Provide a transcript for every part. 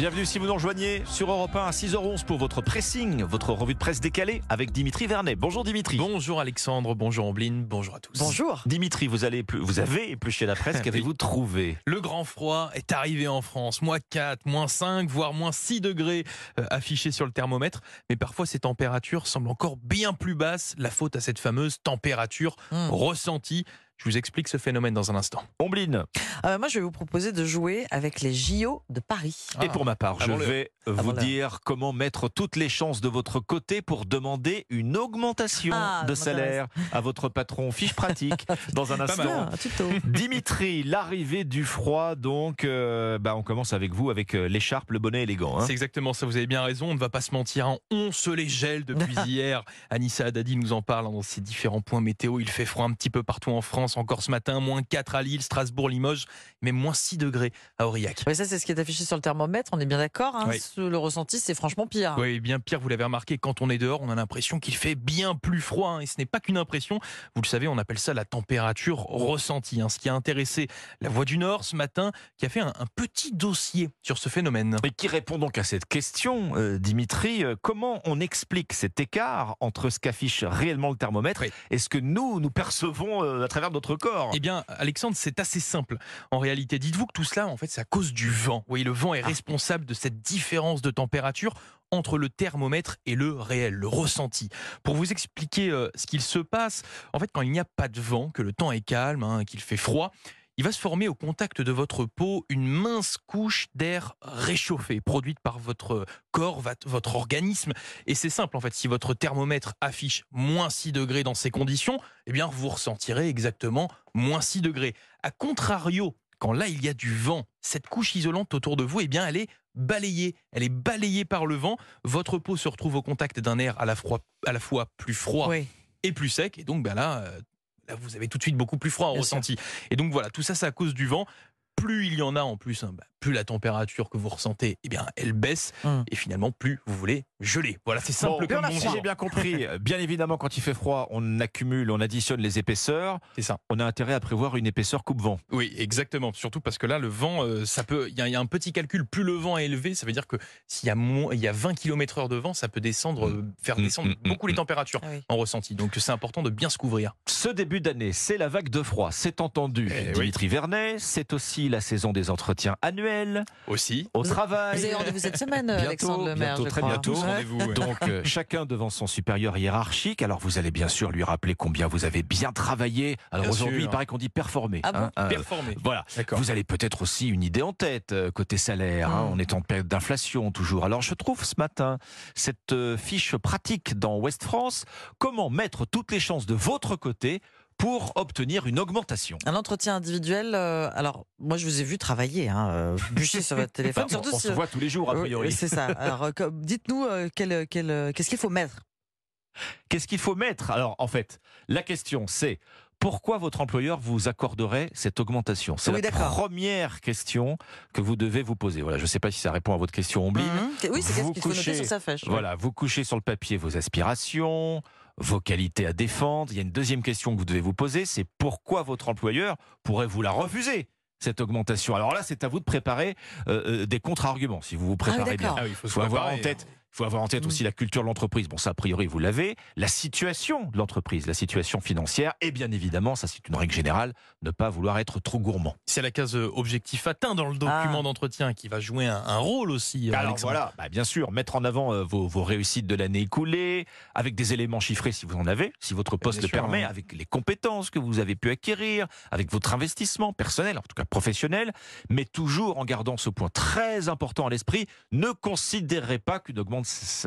Bienvenue si vous nous rejoignez sur Europe 1 à 6h11 pour votre pressing, votre revue de presse décalée avec Dimitri Vernet. Bonjour Dimitri. Bonjour Alexandre, bonjour Ambline, bonjour à tous. Bonjour. Dimitri, vous, allez, vous avez épluché la presse, qu'avez-vous trouvé? Le grand froid est arrivé en France, moins 4, moins 5, voire moins 6 degrés euh, affichés sur le thermomètre. Mais parfois ces températures semblent encore bien plus basses, la faute à cette fameuse température Hmm. ressentie. Je vous explique ce phénomène dans un instant. Ombline. Euh, moi, je vais vous proposer de jouer avec les JO de Paris. Et pour ma part, je Avant le- vais vous avant le- dire comment mettre toutes les chances de votre côté pour demander une augmentation Ah, de salaire à votre patron. Fiche pratique dans un Pas mal. instant. Ah, tuto. Dimitri, l'arrivée du froid, donc euh, bah, on commence avec vous, avec euh, l'écharpe, le bonnet élégant. hein. C'est exactement ça, vous avez bien raison, on ne va pas se mentir, hein. on se les gèle depuis hier. Anissa Haddadi nous en parle hein, dans ses différents points météo. Il fait froid un petit peu partout en France, encore ce matin, moins 4 à Lille, Strasbourg, Limoges, mais moins 6 degrés à Aurillac. Oui, ça, c'est ce qui est affiché sur le thermomètre. On est bien d'accord. hein. Oui. Le ressenti, c'est franchement pire. Oui, bien pire, vous l'avez remarqué, quand on est dehors, on a l'impression qu'il fait bien plus froid. hein, et ce n'est pas qu'une impression. Vous le savez, on appelle ça la température ressentie. hein, ce qui a intéressé la Voix du Nord ce matin, qui a fait un, un petit dossier sur ce phénomène. Et qui répond donc à cette question, euh, Dimitri, euh, comment on explique cet écart entre ce qu'affiche réellement le thermomètre Oui. et ce que nous, nous percevons euh, à travers notre corps Eh bien, Alexandre, c'est assez simple. En réalité, dites-vous que tout cela, en fait, c'est à cause du vent. Oui, le vent est responsable de cette différence de température entre le thermomètre et le réel, le ressenti. Pour vous expliquer euh, ce qu'il se passe, en fait, quand il n'y a pas de vent, que le temps est calme, hein, qu'il fait froid, il va se former au contact de votre peau une mince couche d'air réchauffé, produite par votre corps, votre organisme. Et c'est simple, en fait, si votre thermomètre affiche moins 6 degrés dans ces conditions, eh bien, vous ressentirez exactement moins 6 degrés. A contrario, quand là, il y a du vent, cette couche isolante autour de vous, eh bien, elle est balayée. Elle est balayée par le vent. Votre peau se retrouve au contact d'un air à la, froid- à la fois plus froid Oui. et plus sec. Et donc, ben là, euh, là, vous avez tout de suite beaucoup plus froid Bien ressenti. Et donc, voilà, tout ça, c'est à cause du vent. Plus il y en a en plus, hein, bah, plus la température que vous ressentez, eh bien, elle baisse. Hum. Et finalement, plus vous voulez geler. Voilà, c'est simple Bon, comme si bonjour. j'ai bien compris, bien évidemment, quand il fait froid, on accumule, on additionne les épaisseurs. C'est ça. On a intérêt à prévoir une épaisseur coupe-vent. Oui, exactement. Surtout parce que là, le vent, euh, ça peut. Il y, a- il y a un petit calcul. Plus le vent est élevé, ça veut dire que s'il y a moins, il y a 20 km/h de vent, ça peut descendre, euh, faire Mm, descendre beaucoup les températures Ah oui. en ressenti. Donc c'est important de bien se couvrir. Ce début d'année, c'est la vague de froid, c'est entendu. Eh oui. Dimitri Vernet, c'est aussi la saison des entretiens annuels Aussi. au travail. Vous avez rendez-vous cette semaine, Bientôt, Alexandre Lemaire, bientôt, je très crois. bientôt. Ouais. Donc euh, chacun devant son supérieur hiérarchique. Alors vous allez bien sûr lui rappeler combien vous avez bien travaillé. Alors aujourd'hui, il paraît qu'on dit performer. Ah bon hein, hein. Performer. Voilà. D'accord. Vous avez peut-être aussi une idée en tête euh, côté salaire. hein. Mm. On est en période d'inflation toujours. Alors je trouve ce matin cette euh, fiche pratique dans Ouest France. Comment mettre toutes les chances de votre côté pour obtenir une augmentation Un entretien individuel. euh, alors, moi, je vous ai vu travailler, hein, euh, bûcher sur votre téléphone. Surtout on si, se voit tous les jours a euh, priori. C'est ça. Alors, euh, dites-nous euh, quel- quel, euh, qu'est-ce qu'il faut mettre? Qu'est-ce qu'il faut mettre? Alors, en fait, la question, c'est pourquoi votre employeur vous accorderait cette augmentation? C'est Oui, la première question que vous devez vous poser. Voilà, je ne sais pas si ça répond à votre question, Ombline. Mhm. Oui, c'est qu'est-ce qu'il faut noter sur sa fiche. Voilà, vous couchez sur le papier vos aspirations, vos qualités à défendre. Il y a une deuxième question que vous devez vous poser, c'est pourquoi votre employeur pourrait vous la refuser cette augmentation? Alors là, c'est à vous de préparer euh, euh, des contre-arguments, si vous vous préparez bien. d'accord. Ah oui, il faut, faut avoir en préparer. Tête, faut avoir en tête aussi la culture de l'entreprise. Bon, ça, a priori, vous l'avez. La situation de l'entreprise, la situation financière. Et bien évidemment, ça, c'est une règle générale, ne pas vouloir être trop gourmand. C'est la case euh, objectif atteint dans le document Ah. d'entretien qui va jouer un, un rôle aussi. euh, Alors Alexandre. voilà, bah, bien sûr, mettre en avant euh, vos, vos réussites de l'année écoulée, avec des éléments chiffrés si vous en avez, si votre poste bien le sûr, permet, hein. avec les compétences que vous avez pu acquérir, avec votre investissement personnel, en tout cas professionnel, mais toujours en gardant ce point très important à l'esprit, ne considérez pas qu'une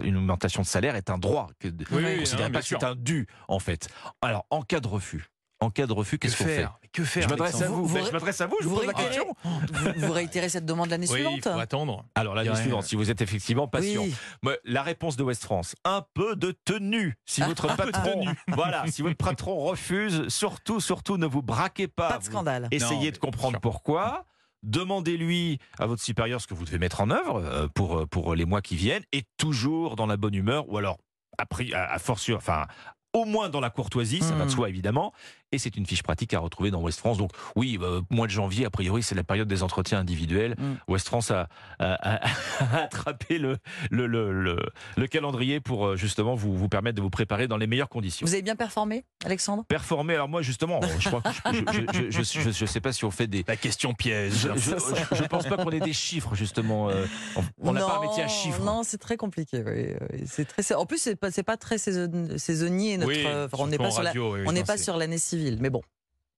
une augmentation de salaire est un droit, que, ne Oui, oui, considérez non, pas que c'est un dû, en fait. Alors, en cas de refus, en cas de refus, Que qu'est-ce qu'on fait? Faire Que faire Je m'adresse à vous, Vous- Ben, je m'adresse à vous, je vous vous pose la question. vous, vous réitérez cette demande l'année Oui, il suivante faut attendre. Alors l'année Il suivante, si vous êtes effectivement patient. Oui. La réponse de West France, un peu de tenue. Si Ah, votre patron, voilà, si votre patron refuse, surtout, surtout, ne vous braquez pas. Pas de Vous scandale. Essayez Non, de comprendre sûr. pourquoi. Demandez-lui à votre supérieur ce que vous devez mettre en œuvre euh, pour, euh, pour les mois qui viennent et toujours dans la bonne humeur ou alors à, à, à force, enfin, au moins dans la courtoisie, ça va de Hmm. soi évidemment. Et c'est une fiche pratique à retrouver dans West France. Donc oui, euh, mois de janvier, a priori, c'est la période des entretiens individuels. Mm. West France a, a- a- a attrapé le, le, le, le- le calendrier pour euh, justement vous, vous permettre de vous préparer dans les meilleures conditions. Vous avez bien performé, Alexandre? Performer, alors moi justement, je crois que je, je, je, je- je- je sais pas si on fait des... La question piège. Je, je pense pas qu'on ait des chiffres justement. euh, on- n'a pas un métier à Non, chiffres. Non, c'est très compliqué. oui, oui, C'est très. En plus, c'est pas, pas très saison- saisonnier. Notre, Oui, on n'est pas sur la, oui, on pas sur l'année civile. Mais bon,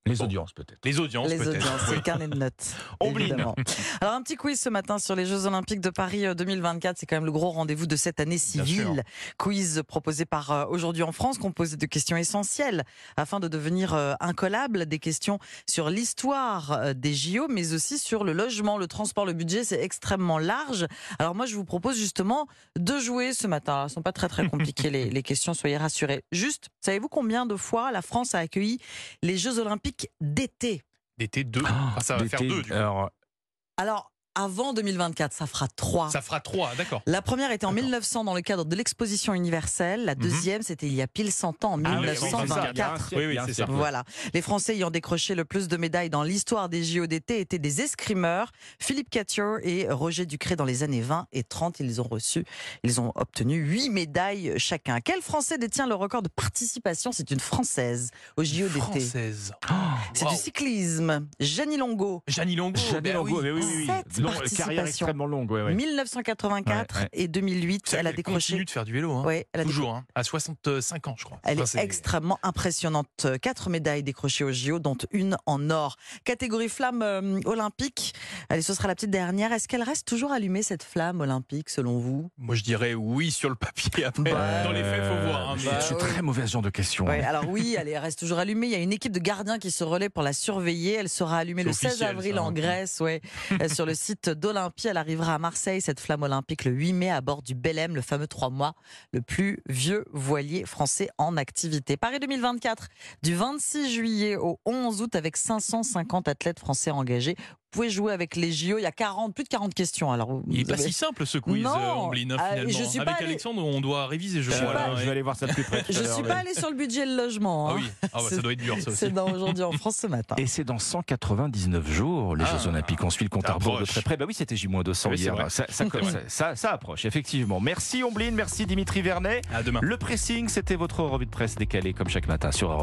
Les audiences peut-être. Les audiences, les peut-être. audiences, c'est Oui. le carnet de notes. Évidemment. Alors un petit quiz ce matin sur les Jeux Olympiques de Paris euh, 2024. C'est quand même le gros rendez-vous de cette année civile. Quiz proposé par euh, aujourd'hui en France, composé de questions essentielles afin de devenir euh, incollable. Des questions sur l'histoire euh, des JO, mais aussi sur le logement, le transport, le budget. C'est extrêmement large. Alors moi, je vous propose justement de jouer ce matin. Elles sont pas très très compliquées les, les questions, soyez rassurés. Juste, savez-vous combien de fois la France a accueilli les Jeux Olympiques d'été D'été 2. Enfin, ça va faire D'été, 2 du coup. alors, Alors, avant 2024, ça fera 3. Ça fera 3, d'accord. La première était en D'accord. 1900 dans le cadre de l'exposition universelle. La Mhm. deuxième, c'était il y a pile 100 ans, en Ah oui, oui, c'est ça, il y a un 1924. siècle, Oui, oui, c'est ça. Voilà. Les Français ayant décroché le plus de médailles dans l'histoire des JO d'été étaient des escrimeurs. Philippe Cattier et Roger Ducré dans les années 20 et 30, ils ont reçu, ils ont obtenu 8 médailles chacun. Quel Français détient le record de participation? C'est une Française aux JO d'été. Française. C'est Wow. du cyclisme. Jeannie Longo. Jeannie Longo. Jeanne ben Longo, oui. mais oui, oui, oui. Long- participations. carrière extrêmement longue, ouais, ouais. 1984 Ouais, ouais. et 2008, C'est elle a décroché. continue de faire du vélo. Hein. Ouais, elle a Toujours, hein. à 65 ans, je crois. Elle Enfin, est extrêmement impressionnante. Quatre médailles décrochées au JO, dont une en or. Catégorie flamme euh, olympique. Allez, ce sera la petite dernière. Est-ce qu'elle reste toujours allumée, cette flamme olympique, selon vous? Moi, je dirais oui sur le papier. Après, Bah, dans les faits, il faut voir. hein, Je mais- suis oui. très mauvais genre de questions. Ouais, alors oui, elle est- reste toujours allumée. Il y a une équipe de gardiens qui se relaie pour la surveiller. Elle sera allumée le 16 officiel, avril ça, en hein. Grèce, ouais, euh, sur le site d'Olympie. Elle arrivera à Marseille, cette flamme olympique, le 8 mai à bord du Belém, le fameux trois mois, le plus vieux voilier français en activité. Paris 2024, du 26 juillet au 11 août, avec 550 athlètes français engagés. Vous pouvez jouer avec les JO. Il y a 40, plus de 40 questions. Alors, vous Il est pas avez- si simple ce quiz, Non, euh, euh, finalement. je suis Avec Alexandre, on doit réviser, je crois. pas- là, je vais aller voir ça de plus près. Je l'heure, suis mais- pas allée sur le budget et le logement. Ah hein. oui, ah bah, ça doit être dur ça aussi. C'est dans aujourd'hui en France ce matin. Et c'est dans 199 jours, les Ah, Jeux Olympiques. On suit le compte à rebours de très près. Bah oui, c'était J-200 Oui, hier. ça- ça approche, effectivement. Merci Omblin, merci Dimitri Vernet. À demain. Le pressing, c'était votre revue de presse décalée comme chaque matin sur Europe.